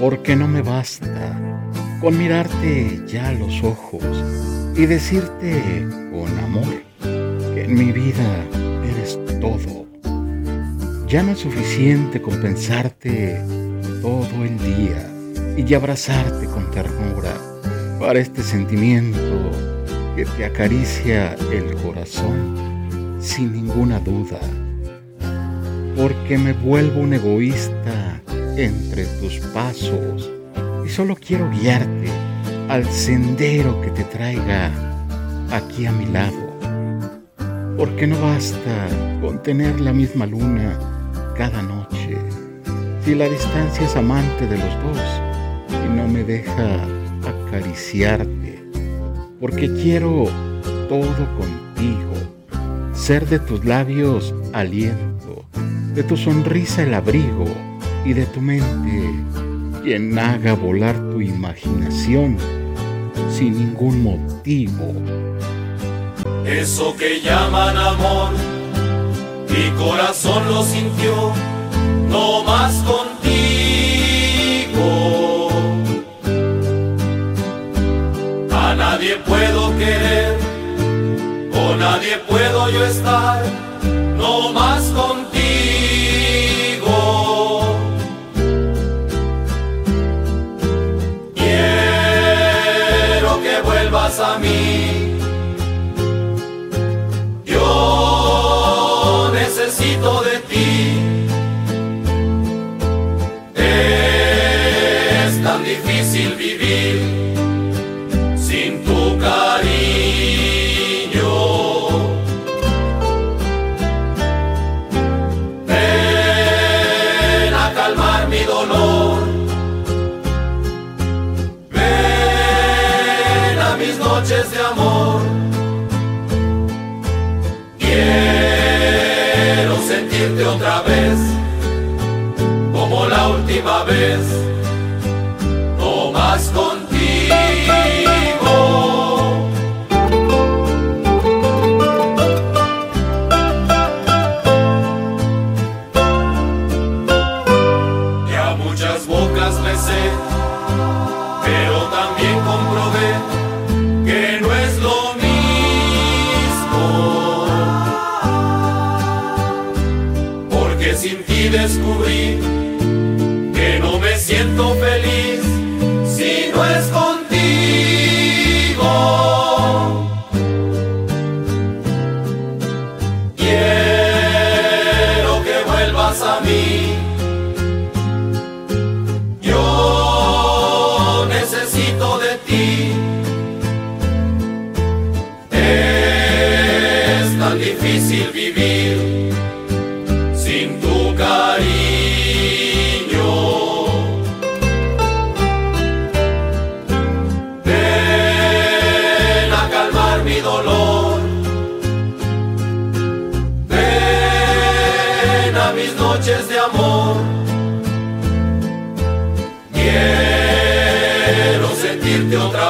porque no me basta con mirarte ya a los ojos y decirte con amor que en mi vida eres todo. Ya no es suficiente con pensarte todo el día y abrazarte con ternura para este sentimiento que te acaricia el corazón sin ninguna duda. Porque me vuelvo un egoísta entre tus pasos y solo quiero guiarte al sendero que te traiga aquí a mi lado. Porque no basta con tener la misma luna cada noche si la distancia es amante de los dos y no me deja acariciarte, porque quiero todo contigo, ser de tus labios aliento, de tu sonrisa el abrigo y de tu mente quien haga volar tu imaginación sin ningún motivo. Eso que llaman amor, mi corazón lo sintió, no más contigo. A nadie puedo querer, con nadie puedo yo estar, no más contigo. Vuelvas a mí. Yo necesito de ti. Es tan difícil vivir noches de amor. Quiero sentirte otra vez, como la última vez, no más contigo. Ya muchas bocas besé, que no me siento feliz si no es contigo. Quiero que vuelvas a mí. Yo necesito de ti. Es tan difícil vivir. mis noches de amor. Quiero sentirte otra vez.